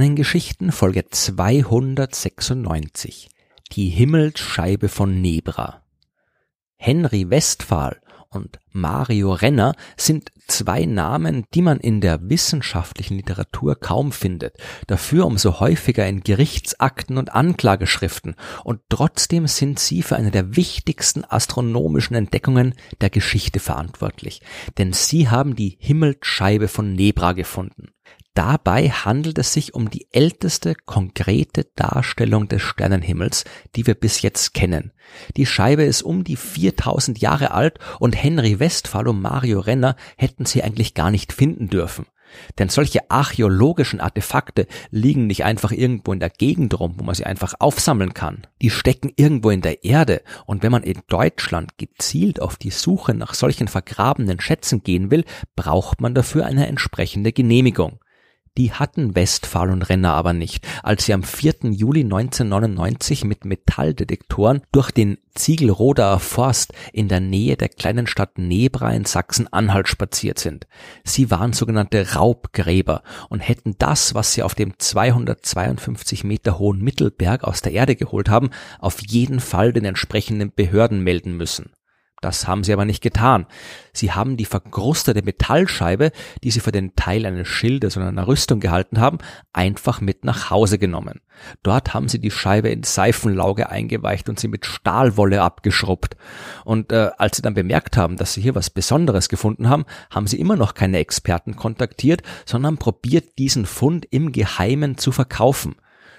Sternengeschichten Folge 296 Die Himmelsscheibe von Nebra. Henry Westphal und Mario Renner sind zwei Namen, die man in der wissenschaftlichen Literatur kaum findet, dafür umso häufiger in Gerichtsakten und Anklageschriften, und trotzdem sind sie für eine der wichtigsten astronomischen Entdeckungen der Geschichte verantwortlich, denn sie haben die Himmelsscheibe von Nebra gefunden. Dabei handelt es sich um die älteste konkrete Darstellung des Sternenhimmels, die wir bis jetzt kennen. Die Scheibe ist um die 4000 Jahre alt und Henry Westphal und Mario Renner hätten sie eigentlich gar nicht finden dürfen. Denn solche archäologischen Artefakte liegen nicht einfach irgendwo in der Gegend rum, wo man sie einfach aufsammeln kann. Die stecken irgendwo in der Erde und wenn man in Deutschland gezielt auf die Suche nach solchen vergrabenen Schätzen gehen will, braucht man dafür eine entsprechende Genehmigung. Die hatten Westphal und Renner aber nicht, als sie am 4. Juli 1999 mit Metalldetektoren durch den Ziegelrodaer Forst in der Nähe der kleinen Stadt Nebra in Sachsen-Anhalt spaziert sind. Sie waren sogenannte Raubgräber und hätten das, was sie auf dem 252 Meter hohen Mittelberg aus der Erde geholt haben, auf jeden Fall den entsprechenden Behörden melden müssen. Das haben sie aber nicht getan. Sie haben die verkrustete Metallscheibe, die sie für den Teil eines Schildes oder einer Rüstung gehalten haben, einfach mit nach Hause genommen. Dort haben sie die Scheibe in Seifenlauge eingeweicht und sie mit Stahlwolle abgeschrubbt. Und äh, als sie dann bemerkt haben, dass sie hier was Besonderes gefunden haben, haben sie immer noch keine Experten kontaktiert, sondern probiert, diesen Fund im Geheimen zu verkaufen.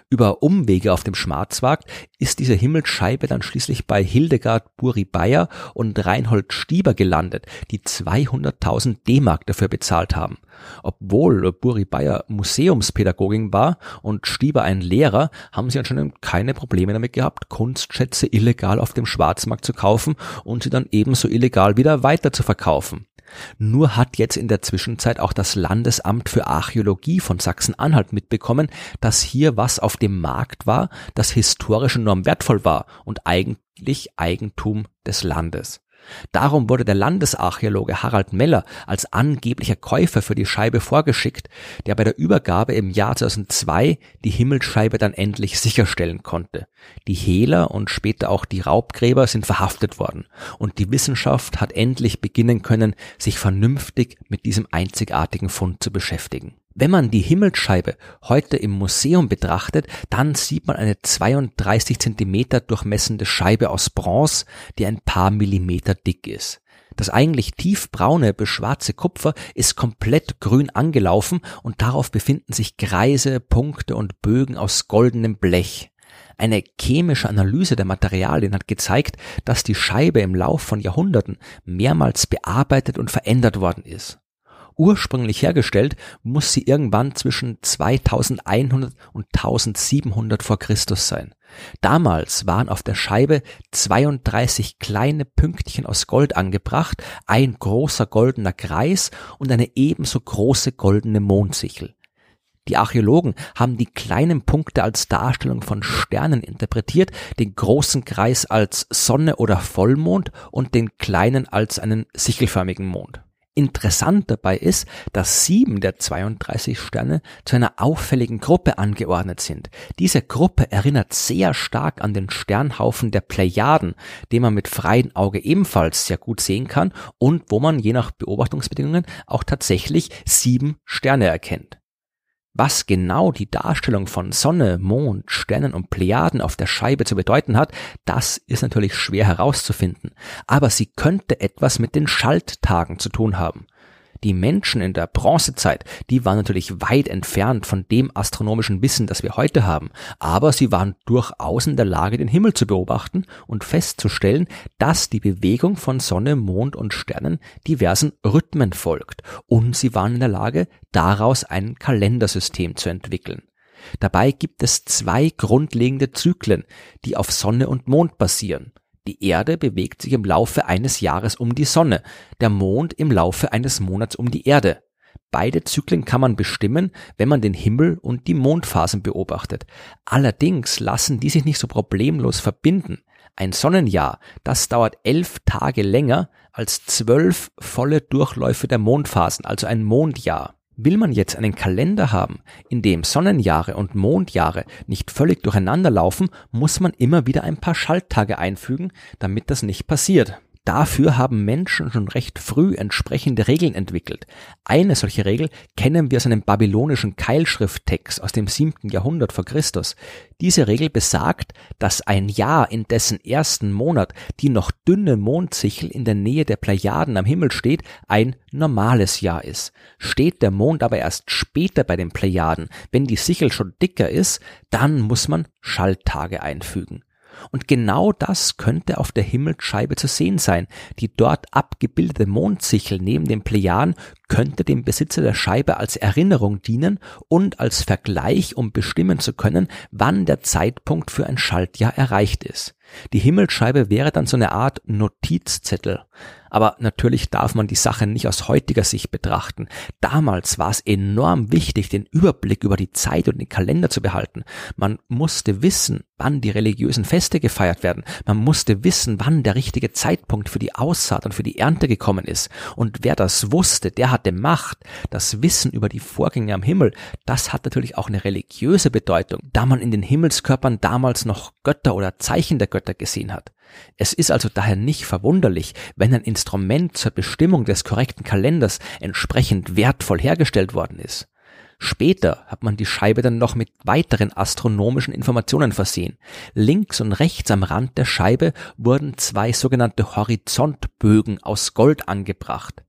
Über Umwege auf dem Schwarzmarkt ist diese Himmelsscheibe dann schließlich bei Hildegard Buri Bayer und Reinhold Stieber gelandet, die 200.000 D-Mark dafür bezahlt haben. Obwohl Buri Bayer Museumspädagogin war und Stieber ein Lehrer, haben sie anscheinend keine Probleme damit gehabt, Kunstschätze illegal auf dem Schwarzmarkt zu kaufen und sie dann ebenso illegal wieder weiter zu verkaufen. Nur hat jetzt in der Zwischenzeit auch das Landesamt für Archäologie von Sachsen-Anhalt mitbekommen, dass hier was auf dem Markt war, das historisch enorm wertvoll war und eigentlich Eigentum des Landes. Darum wurde der Landesarchäologe Harald Meller als angeblicher Käufer für die Scheibe vorgeschickt, der bei der Übergabe im Jahr 2002 die Himmelsscheibe dann endlich sicherstellen konnte. Die Hehler und später auch die Raubgräber sind verhaftet worden und die Wissenschaft hat endlich beginnen können, sich vernünftig mit diesem einzigartigen Fund zu beschäftigen. Wenn man die Himmelsscheibe heute im Museum betrachtet, dann sieht man eine 32 Zentimeter durchmessende Scheibe aus Bronze, die ein paar Millimeter dick ist. Das eigentlich tiefbraune bis schwarze Kupfer ist komplett grün angelaufen und darauf befinden sich Kreise, Punkte und Bögen aus goldenem Blech. Eine chemische Analyse der Materialien hat gezeigt, dass die Scheibe im Lauf von Jahrhunderten mehrmals bearbeitet und verändert worden ist ursprünglich hergestellt, muss sie irgendwann zwischen 2100 und 1700 vor Christus sein. Damals waren auf der Scheibe 32 kleine Pünktchen aus Gold angebracht, ein großer goldener Kreis und eine ebenso große goldene Mondsichel. Die Archäologen haben die kleinen Punkte als Darstellung von Sternen interpretiert, den großen Kreis als Sonne oder Vollmond und den kleinen als einen sichelförmigen Mond. Interessant dabei ist, dass sieben der 32 Sterne zu einer auffälligen Gruppe angeordnet sind. Diese Gruppe erinnert sehr stark an den Sternhaufen der Plejaden, den man mit freiem Auge ebenfalls sehr gut sehen kann und wo man je nach Beobachtungsbedingungen auch tatsächlich sieben Sterne erkennt. Was genau die Darstellung von Sonne, Mond, Sternen und Plejaden auf der Scheibe zu bedeuten hat, das ist natürlich schwer herauszufinden, aber sie könnte etwas mit den Schalttagen zu tun haben. Die Menschen in der Bronzezeit, die waren natürlich weit entfernt von dem astronomischen Wissen, das wir heute haben, aber sie waren durchaus in der Lage, den Himmel zu beobachten und festzustellen, dass die Bewegung von Sonne, Mond und Sternen diversen Rhythmen folgt, und sie waren in der Lage, daraus ein Kalendersystem zu entwickeln. Dabei gibt es zwei grundlegende Zyklen, die auf Sonne und Mond basieren. Die Erde bewegt sich im Laufe eines Jahres um die Sonne, der Mond im Laufe eines Monats um die Erde. Beide Zyklen kann man bestimmen, wenn man den Himmel und die Mondphasen beobachtet. Allerdings lassen die sich nicht so problemlos verbinden. Ein Sonnenjahr, das dauert elf Tage länger als zwölf volle Durchläufe der Mondphasen, also ein Mondjahr. Will man jetzt einen Kalender haben, in dem Sonnenjahre und Mondjahre nicht völlig durcheinander laufen, muss man immer wieder ein paar Schalttage einfügen, damit das nicht passiert. Dafür haben Menschen schon recht früh entsprechende Regeln entwickelt. Eine solche Regel kennen wir aus einem babylonischen Keilschrifttext aus dem siebten Jahrhundert vor Christus. Diese Regel besagt, dass ein Jahr, in dessen ersten Monat die noch dünne Mondsichel in der Nähe der Plejaden am Himmel steht, ein normales Jahr ist. Steht der Mond aber erst später bei den Plejaden, wenn die Sichel schon dicker ist, dann muss man Schalttage einfügen. Und genau das könnte auf der Himmelsscheibe zu sehen sein. Die dort abgebildete Mondsichel neben den Plejaden könnte dem Besitzer der Scheibe als Erinnerung dienen und als Vergleich, um bestimmen zu können, wann der Zeitpunkt für ein Schaltjahr erreicht ist. Die Himmelsscheibe wäre dann so eine Art Notizzettel. Aber natürlich darf man die Sache nicht aus heutiger Sicht betrachten. Damals war es enorm wichtig, den Überblick über die Zeit und den Kalender zu behalten. Man musste wissen, wann die religiösen Feste gefeiert werden. Man musste wissen, wann der richtige Zeitpunkt für die Aussaat und für die Ernte gekommen ist. Und wer das wusste, der hatte Macht. Das Wissen über die Vorgänge am Himmel, das hat natürlich auch eine religiöse Bedeutung, da man in den Himmelskörpern damals noch Götter oder Zeichen der Götter gesehen hat. Es ist also daher nicht verwunderlich, wenn ein Instrument zur Bestimmung des korrekten Kalenders entsprechend wertvoll hergestellt worden ist. Später hat man die Scheibe dann noch mit weiteren astronomischen Informationen versehen. Links und rechts am Rand der Scheibe wurden zwei sogenannte Horizontbögen aus Gold angebracht.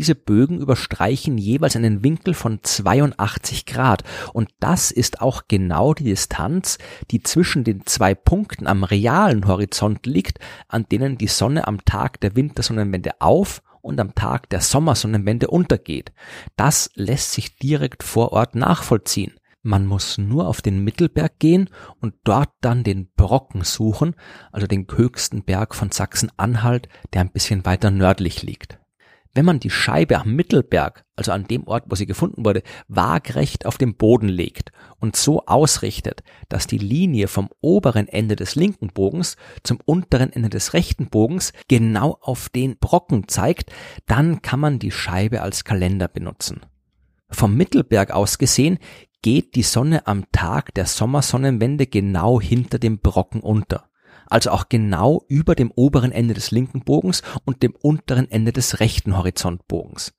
Diese Bögen überstreichen jeweils einen Winkel von 82 Grad und das ist auch genau die Distanz, die zwischen den zwei Punkten am realen Horizont liegt, an denen die Sonne am Tag der Wintersonnenwende auf und am Tag der Sommersonnenwende untergeht. Das lässt sich direkt vor Ort nachvollziehen. Man muss nur auf den Mittelberg gehen und dort dann den Brocken suchen, also den höchsten Berg von Sachsen-Anhalt, der ein bisschen weiter nördlich liegt. Wenn man die Scheibe am Mittelberg, also an dem Ort, wo sie gefunden wurde, waagrecht auf den Boden legt und so ausrichtet, dass die Linie vom oberen Ende des linken Bogens zum unteren Ende des rechten Bogens genau auf den Brocken zeigt, dann kann man die Scheibe als Kalender benutzen. Vom Mittelberg aus gesehen geht die Sonne am Tag der Sommersonnenwende genau hinter dem Brocken unter also auch genau über dem oberen Ende des linken Bogens und dem unteren Ende des rechten Horizontbogens.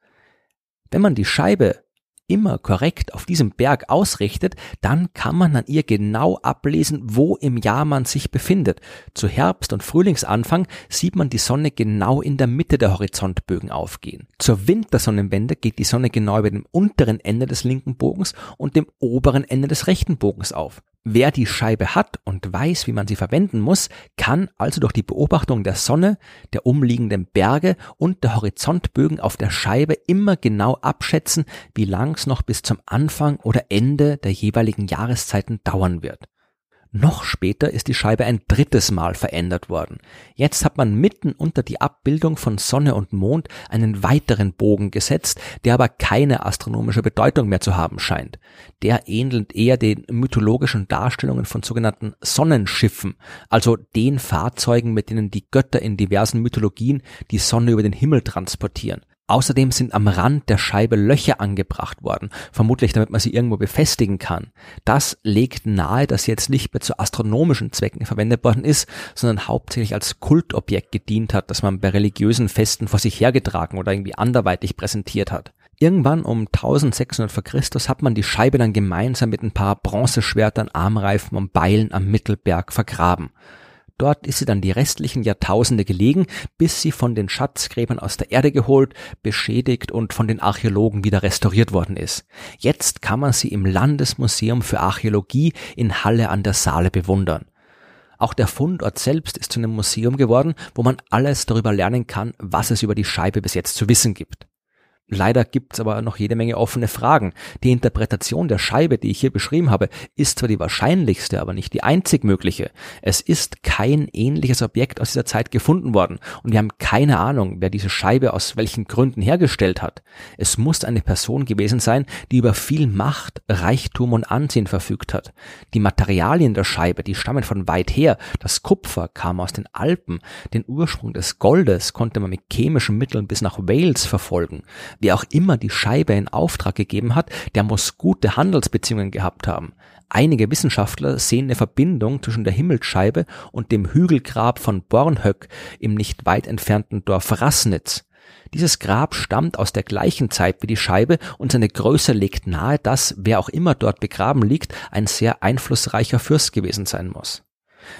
Wenn man die Scheibe immer korrekt auf diesem Berg ausrichtet, dann kann man an ihr genau ablesen, wo im Jahr man sich befindet. Zu Herbst- und Frühlingsanfang sieht man die Sonne genau in der Mitte der Horizontbögen aufgehen. Zur Wintersonnenwende geht die Sonne genau über dem unteren Ende des linken Bogens und dem oberen Ende des rechten Bogens auf. Wer die Scheibe hat und weiß, wie man sie verwenden muss, kann also durch die Beobachtung der Sonne, der umliegenden Berge und der Horizontbögen auf der Scheibe immer genau abschätzen, wie lang es noch bis zum Anfang oder Ende der jeweiligen Jahreszeiten dauern wird. Noch später ist die Scheibe ein drittes Mal verändert worden. Jetzt hat man mitten unter die Abbildung von Sonne und Mond einen weiteren Bogen gesetzt, der aber keine astronomische Bedeutung mehr zu haben scheint. Der ähnelt eher den mythologischen Darstellungen von sogenannten Sonnenschiffen, also den Fahrzeugen, mit denen die Götter in diversen Mythologien die Sonne über den Himmel transportieren. Außerdem sind am Rand der Scheibe Löcher angebracht worden, vermutlich damit man sie irgendwo befestigen kann. Das legt nahe, dass sie jetzt nicht mehr zu astronomischen Zwecken verwendet worden ist, sondern hauptsächlich als Kultobjekt gedient hat, das man bei religiösen Festen vor sich hergetragen oder irgendwie anderweitig präsentiert hat. Irgendwann um 1600 vor Christus hat man die Scheibe dann gemeinsam mit ein paar Bronzeschwertern, Armreifen und Beilen am Mittelberg vergraben. Dort ist sie dann die restlichen Jahrtausende gelegen, bis sie von den Schatzgräbern aus der Erde geholt, beschädigt und von den Archäologen wieder restauriert worden ist. Jetzt kann man sie im Landesmuseum für Archäologie in Halle an der Saale bewundern. Auch der Fundort selbst ist zu einem Museum geworden, wo man alles darüber lernen kann, was es über die Scheibe bis jetzt zu wissen gibt. Leider gibt's aber noch jede Menge offene Fragen. Die Interpretation der Scheibe, die ich hier beschrieben habe, ist zwar die wahrscheinlichste, aber nicht die einzig mögliche. Es ist kein ähnliches Objekt aus dieser Zeit gefunden worden und wir haben keine Ahnung, wer diese Scheibe aus welchen Gründen hergestellt hat. Es muss eine Person gewesen sein, die über viel Macht, Reichtum und Ansehen verfügt hat. Die Materialien der Scheibe, die stammen von weit her. Das Kupfer kam aus den Alpen. Den Ursprung des Goldes konnte man mit chemischen Mitteln bis nach Wales verfolgen. Wer auch immer die Scheibe in Auftrag gegeben hat, der muss gute Handelsbeziehungen gehabt haben. Einige Wissenschaftler sehen eine Verbindung zwischen der Himmelsscheibe und dem Hügelgrab von Bornhöck im nicht weit entfernten Dorf Rassnitz. Dieses Grab stammt aus der gleichen Zeit wie die Scheibe und seine Größe legt nahe, dass, wer auch immer dort begraben liegt, ein sehr einflussreicher Fürst gewesen sein muss.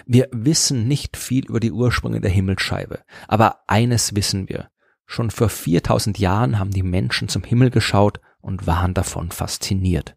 Wir wissen nicht viel über die Ursprünge der Himmelsscheibe, aber eines wissen wir. Schon vor 4000 Jahren haben die Menschen zum Himmel geschaut und waren davon fasziniert.